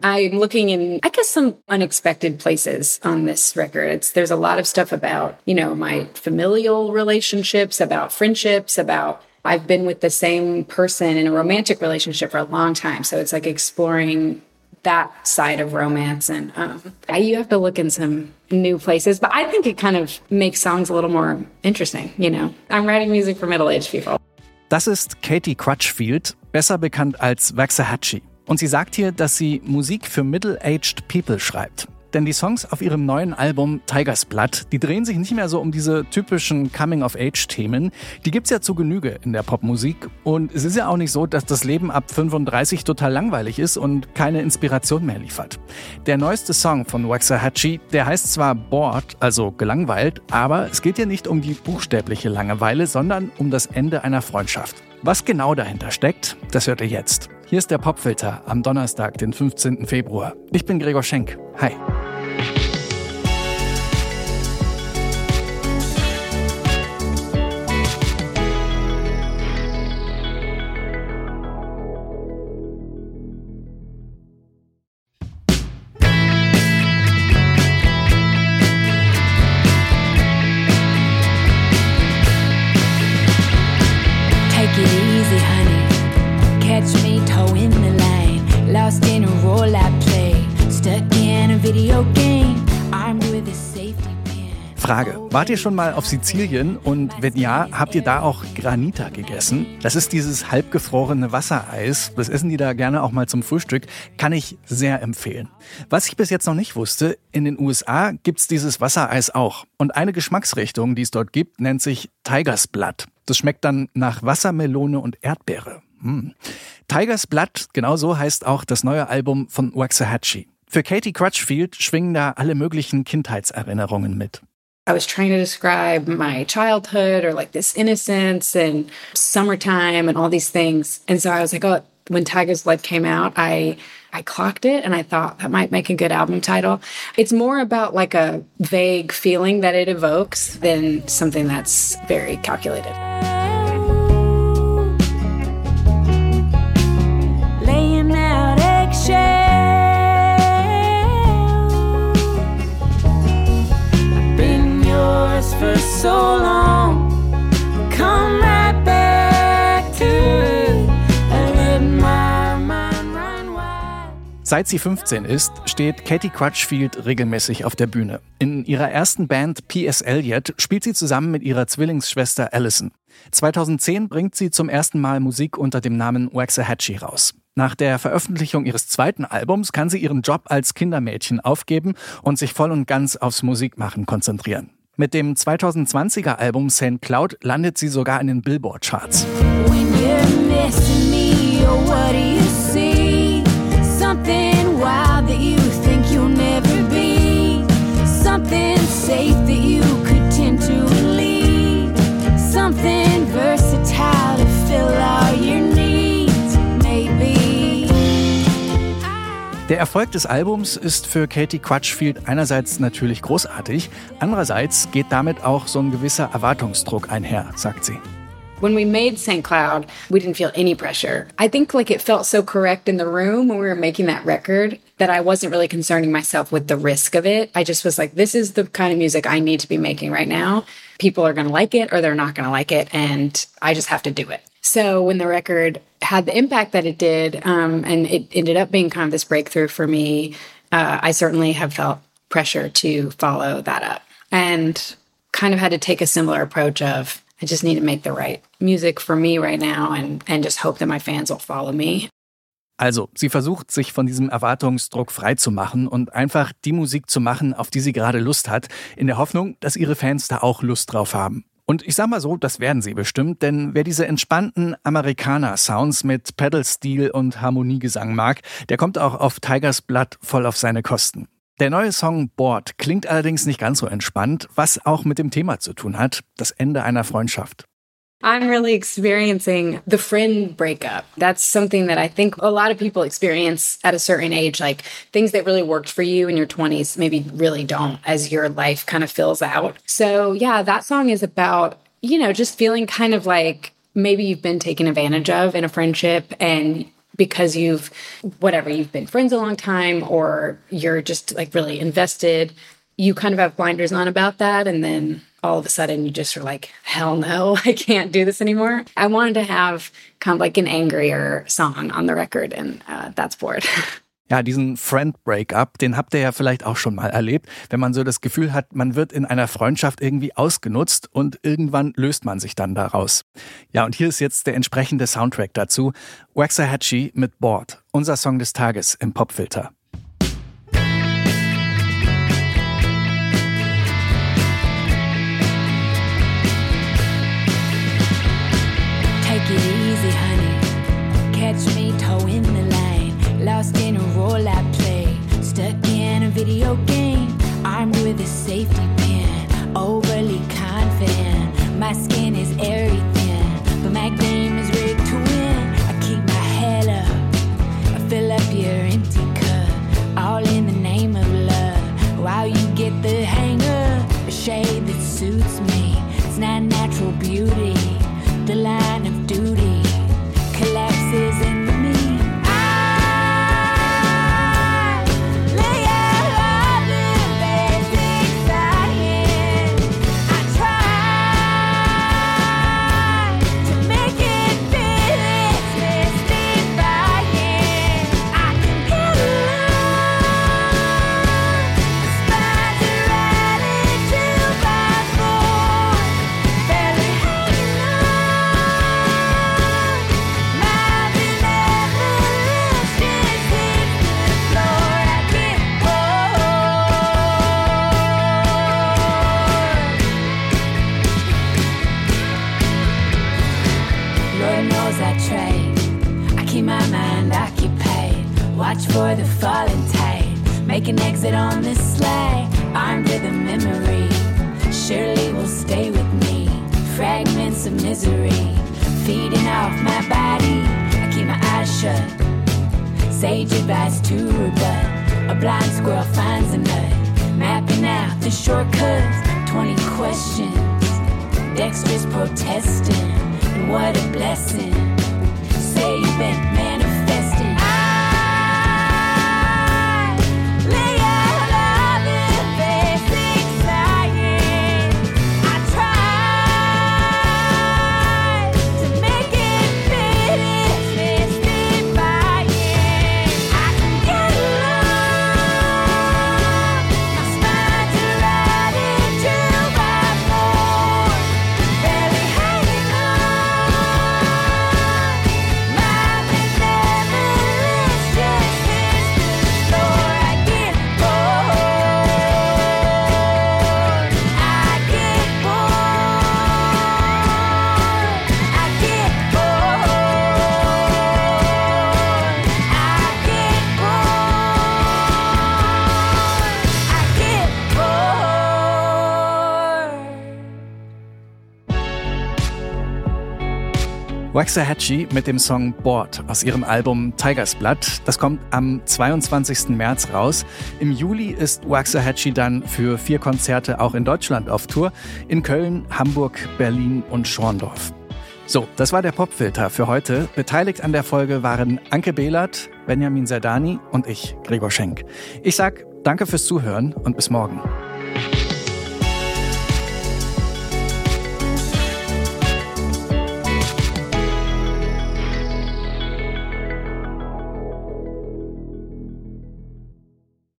I'm looking in, I guess, some unexpected places on this record. It's, there's a lot of stuff about, you know, my familial relationships, about friendships, about I've been with the same person in a romantic relationship for a long time. So it's like exploring that side of romance. And um, you have to look in some new places. But I think it kind of makes songs a little more interesting, you know. I'm writing music for middle-aged people. Das ist Katie Crutchfield, besser bekannt als Waxahachie. Und sie sagt hier, dass sie Musik für Middle-Aged People schreibt. Denn die Songs auf ihrem neuen Album Tigers Blood, die drehen sich nicht mehr so um diese typischen Coming-of-Age-Themen. Die gibt's ja zu Genüge in der Popmusik. Und es ist ja auch nicht so, dass das Leben ab 35 total langweilig ist und keine Inspiration mehr liefert. Der neueste Song von Waxahachie, der heißt zwar Bored, also gelangweilt, aber es geht hier nicht um die buchstäbliche Langeweile, sondern um das Ende einer Freundschaft. Was genau dahinter steckt, das hört ihr jetzt. Hier ist der Popfilter am Donnerstag, den 15. Februar. Ich bin Gregor Schenk. Hi. Catch me toeing the line. Lost in a role I play. Stuck in a video game. Armed with a safety. Frage, wart ihr schon mal auf Sizilien und wenn ja, habt ihr da auch Granita gegessen? Das ist dieses halbgefrorene Wassereis, das essen die da gerne auch mal zum Frühstück, kann ich sehr empfehlen. Was ich bis jetzt noch nicht wusste, in den USA gibt's dieses Wassereis auch und eine Geschmacksrichtung, die es dort gibt, nennt sich Tigers Blood. Das schmeckt dann nach Wassermelone und Erdbeere. Hm. Tigers Blood, genau so heißt auch das neue Album von Waxahachie. Für Katie Crutchfield schwingen da alle möglichen Kindheitserinnerungen mit. I was trying to describe my childhood or like this innocence and summertime and all these things. And so I was like, oh, when Tiger's Blood came out, I I clocked it and I thought that might make a good album title. It's more about like a vague feeling that it evokes than something that's very calculated. Seit sie 15 ist, steht Katie Crutchfield regelmäßig auf der Bühne. In ihrer ersten Band P.S. Eliot spielt sie zusammen mit ihrer Zwillingsschwester Allison. 2010 bringt sie zum ersten Mal Musik unter dem Namen Waxahachie raus. Nach der Veröffentlichung ihres zweiten Albums kann sie ihren Job als Kindermädchen aufgeben und sich voll und ganz aufs Musikmachen konzentrieren. Mit dem 2020er Album St. Cloud landet sie sogar in den Billboard-Charts. Something versatile to fill all your needs, maybe. Der Erfolg des Albums ist für Katie Crutchfield einerseits natürlich großartig, andererseits geht damit auch so ein gewisser Erwartungsdruck einher, sagt sie. When we made St. Cloud, we didn't feel any pressure. I think like it felt so correct in the room when we were making that record that I wasn't really concerning myself with the risk of it. I just was like, this is the kind of music I need to be making right now. People are going to like it or they're not going to like it. And I just have to do it. So when the record had the impact that it did, um, and it ended up being kind of this breakthrough for me, uh, I certainly have felt pressure to follow that up and kind of had to take a similar approach of I just need to make the right music for me right now and, and just hope that my fans will follow me. Also, sie versucht, sich von diesem Erwartungsdruck freizumachen und einfach die Musik zu machen, auf die sie gerade Lust hat, in der Hoffnung, dass ihre Fans da auch Lust drauf haben. Und ich sag mal so, das werden sie bestimmt, denn wer diese entspannten Amerikaner-Sounds mit Pedal-Stil und Harmoniegesang mag, der kommt auch auf Tigers Blood voll auf seine Kosten. Der neue Song Board klingt allerdings nicht ganz so entspannt, was auch mit dem Thema zu tun hat, das Ende einer Freundschaft. I'm really experiencing the friend breakup. That's something that I think a lot of people experience at a certain age. Like things that really worked for you in your 20s maybe really don't as your life kind of fills out. So, yeah, that song is about, you know, just feeling kind of like maybe you've been taken advantage of in a friendship and because you've, whatever, you've been friends a long time or you're just like really invested, you kind of have blinders on about that. And then all of a sudden you just are like, hell no, I can't do this anymore. I wanted to have kind of like an angrier song on the record, and uh, that's Bored. Ja, diesen Friend-Breakup, den habt ihr ja vielleicht auch schon mal erlebt, wenn man so das Gefühl hat, man wird in einer Freundschaft irgendwie ausgenutzt und irgendwann löst man sich dann daraus. Ja, und hier ist jetzt der entsprechende Soundtrack dazu. Waxahachie mit Board, unser Song des Tages im Popfilter. Easy, honey. Catch me towing the line. Lost in a role I play. Stuck in a video game. Armed with a safety pin. Overly confident. My skin is airy blind squirrel finds a nut. Mapping out the shortcuts. 20 questions. Dexter's protesting. And what a blessing. Say you've been Waxahachie mit dem Song Board aus ihrem Album Tiger's Blood. Das kommt am 22. März raus. Im Juli ist Waxahachie dann für vier Konzerte auch in Deutschland auf Tour. In Köln, Hamburg, Berlin und Schorndorf. So, das war der Popfilter für heute. Beteiligt an der Folge waren Anke Behlert, Benjamin Serdani und ich, Gregor Schenk. Ich sag danke fürs Zuhören und bis morgen.